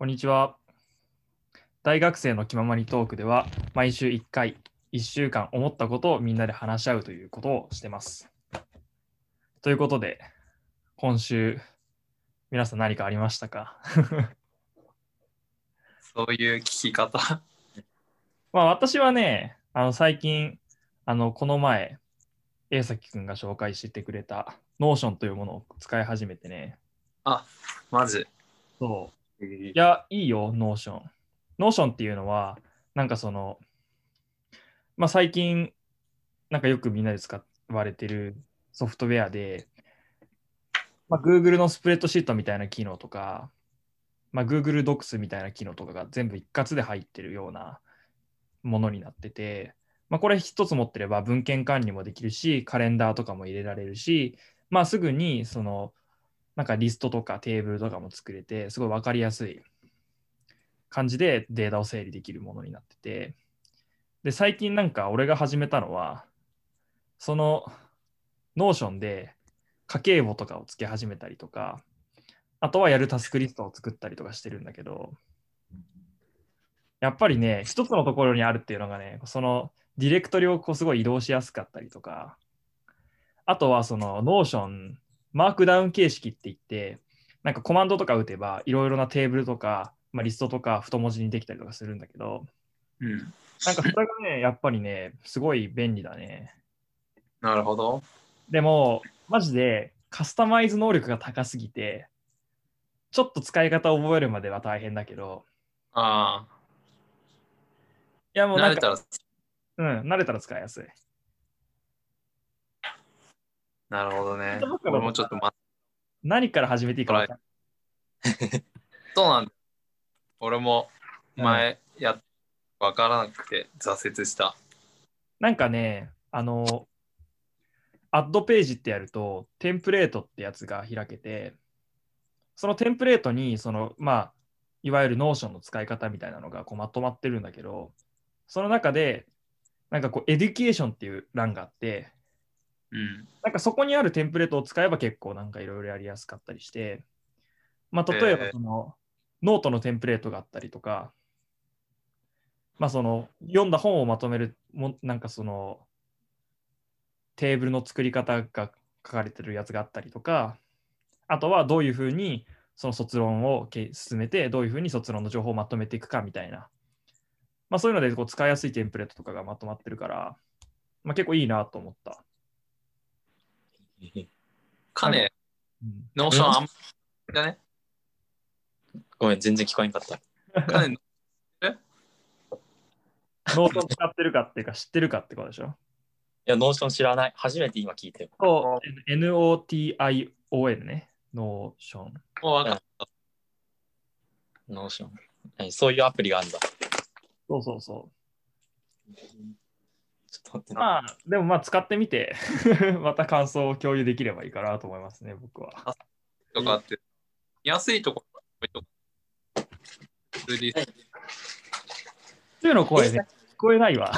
こんにちは。大学生の気ままにトークでは、毎週1回、1週間思ったことをみんなで話し合うということをしてます。ということで、今週、皆さん何かありましたか？そういう聞き方？まあ私はね、あの最近、あのこの前、A 崎くんが紹介してくれた Notion というものを使い始めてね。あ、まず。そう。いや、いいよ、Notion。Notion っていうのは、なんかその、まあ最近、なんかよくみんなで使われてるソフトウェアで、まあ、Google のスプレッドシートみたいな機能とか、まあ、Google Docs みたいな機能とかが全部一括で入ってるようなものになってて、まあ、これ一つ持ってれば文献管理もできるし、カレンダーとかも入れられるし、まあ、すぐにそのなんかリストとかテーブルとかも作れて、すごい分かりやすい感じでデータを整理できるものになってて、で、最近なんか俺が始めたのは、その Notion で家計簿とかをつけ始めたりとか、あとはやるタスクリストを作ったりとかしてるんだけど、やっぱりね、一つのところにあるっていうのがね、そのディレクトリをこうすごい移動しやすかったりとか、あとはその Notion、マークダウン形式って言って、なんかコマンドとか打てば、いろいろなテーブルとか、まあ、リストとか太文字にできたりとかするんだけど、うん。なんかそれがね、やっぱりね、すごい便利だね。なるほど。でも、マジでカスタマイズ能力が高すぎて、ちょっと使い方を覚えるまでは大変だけど、あいやもあ、うなんか、慣れたら、うん、慣れたら使いやすい。なるほどねだから。俺もちょっとま、何から始めていいか分かんない そうなんだ。俺も前やっ、わからなくて挫折した。なんかね、あの、アッドページってやると、テンプレートってやつが開けて、そのテンプレートに、その、まあ、いわゆる Notion の使い方みたいなのがこうまとまってるんだけど、その中で、なんかこう、 education っていう欄があって、うん。なんかそこにあるテンプレートを使えば結構なんかいろいろやりやすかったりして、まあ、例えばえーその、ノートのテンプレートがあったりとか、まあその読んだ本をまとめるもなんかそのテーブルの作り方が書かれてるやつがあったりとか、あとはどういうふうにその卒論をけ進めて、どういうふうに卒論の情報をまとめていくかみたいな、まあそういうのでこう使いやすいテンプレートとかがまとまってるから、まあ結構いいなと思った。かね、うん Notion あんまだね。ごめん、全然聞こえんかった。かね、Notion 使ってるかっていうか知ってるかってことでしょ？いや、 Notion 知らない。初めて今聞いてる。そう NOTION ね。ノーション。もうわかった。 Notion。何そういうアプリがあるんだ。そうそうそちょっと待って。まあ、でもまあ使ってみて、また感想を共有できればいいかなと思いますね、僕は。とかって、見やすいところが多いとか。それで週の声ね、聞こえないわ。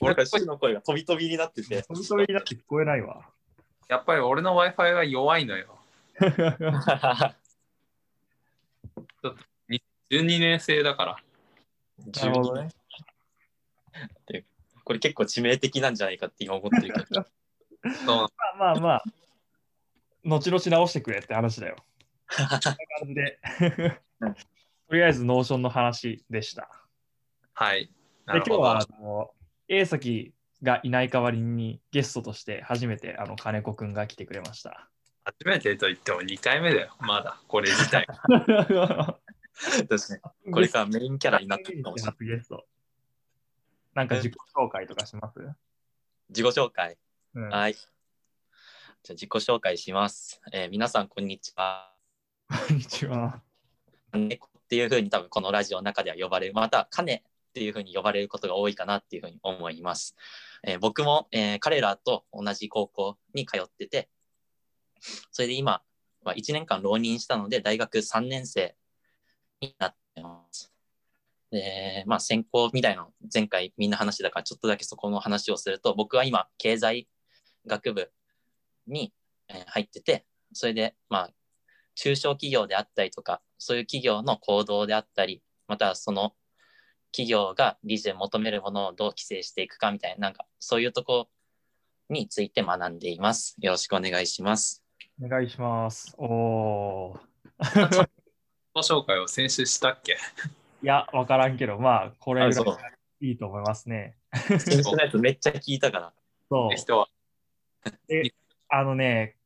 俺からの声が飛び飛びになってて。本当になって聞こえないわ。やっぱり俺の Wi-Fi が弱いのよ。12年生だから。なるほどね。これ結構致命的なんじゃないかって今思ってるけど。まあまあまあ、後々直してくれって話だよ。こんな感じで。とりあえず、 Notion の話でした。はい。なで今日。はあの A 崎がいない代わりにゲストとして初めてあの金子くんが来てくれました。初めてと言っても2回目だよ。まだ、これ自体。確かに。これからメインキャラになってるかもしれない。なんか自己紹介とかします、自己紹介。うん、はい。じゃあ自己紹介します。えー皆さん、こんにちは。こんにちは。猫っていうふうに多分このラジオの中では呼ばれる、また、カネっていうふうに呼ばれることが多いかなっていうふうに思います。えー僕も、えー彼らと同じ高校に通ってて、それで今は1年間浪人したので、大学3年生になってます。で、まあ、専攻みたいなの前回みんな話してたから、ちょっとだけそこの話をすると、僕は今、経済学部に、えー入ってて、それで、まあ、中小企業であったりとか、そういう企業の行動であったり、またはその企業が理事で求めるものをどう規制していくかみたいな、なんかそういうとこについて学んでいます。よろしくお願いします。お願いします。おー。自己紹介を先週したっけ？いや、わからんけど、まあ、これぐらいいいと思いますね。先週のやつめっちゃ聞いたから。そう。人は。あのね、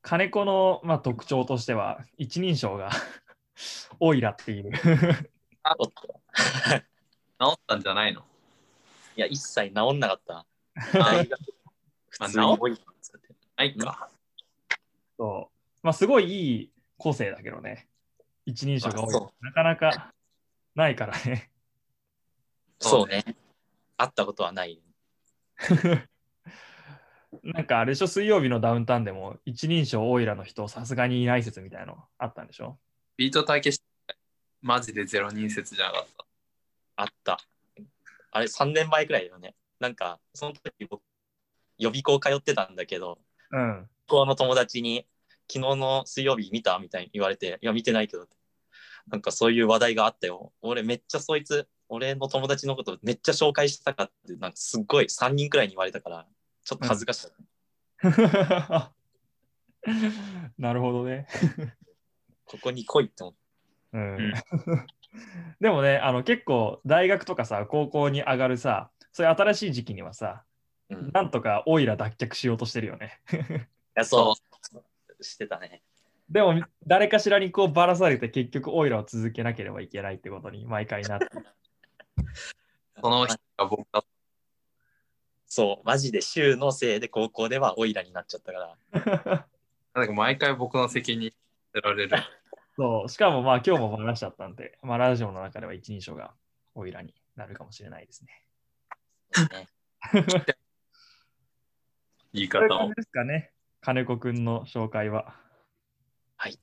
金子の、まあ、特徴としては、一人称がオイラっていう。おっと。治ったんじゃないの？いや、一切治んなかった。あ大学普通に多い使ってないか。そうまあ、すごいいい個性だけどね。一人称が多い。なかなかないからね。そうね。会ったことはない。なんかあれでしょ、水曜日のダウンタウンでも一人称オイラの人さすがにいない説みたいなのあったんでしょ？ビートたけし、マジでゼロ人説じゃなかった。あった。あれ、3年前くらいだよね。なんか、その時僕、予備校通ってたんだけど、うん。高校の友達に、昨日の水曜日見たみたいに言われて、いや、見てないけどって。なんかそういう話題があったよ。俺めっちゃそいつ、俺の友達のことめっちゃ紹介したかって、なんかすっごい3人くらいに言われたから、ちょっと恥ずかしかった。なるほどね。ここに来いって思って。うんうん でもね、あの結構大学とかさ、高校に上がるさ、そういう新しい時期にはさ、うん、いなんとかオイラ脱却しようとしてるよね。や、そう。してたね。でも、誰かしらにこうばらされて結局オイラを続けなければいけないってことに毎回なって。その人が僕だっそう、マジで週のせいで高校ではオイラになっちゃったから。た。なんか毎回僕の責任せられる。そう、しかもまあ今日も話しちゃったんで、まあラジオの中では一人称がオイラになるかもしれないですね。ね言い方を。ですかね、金子くんの紹介は。はい。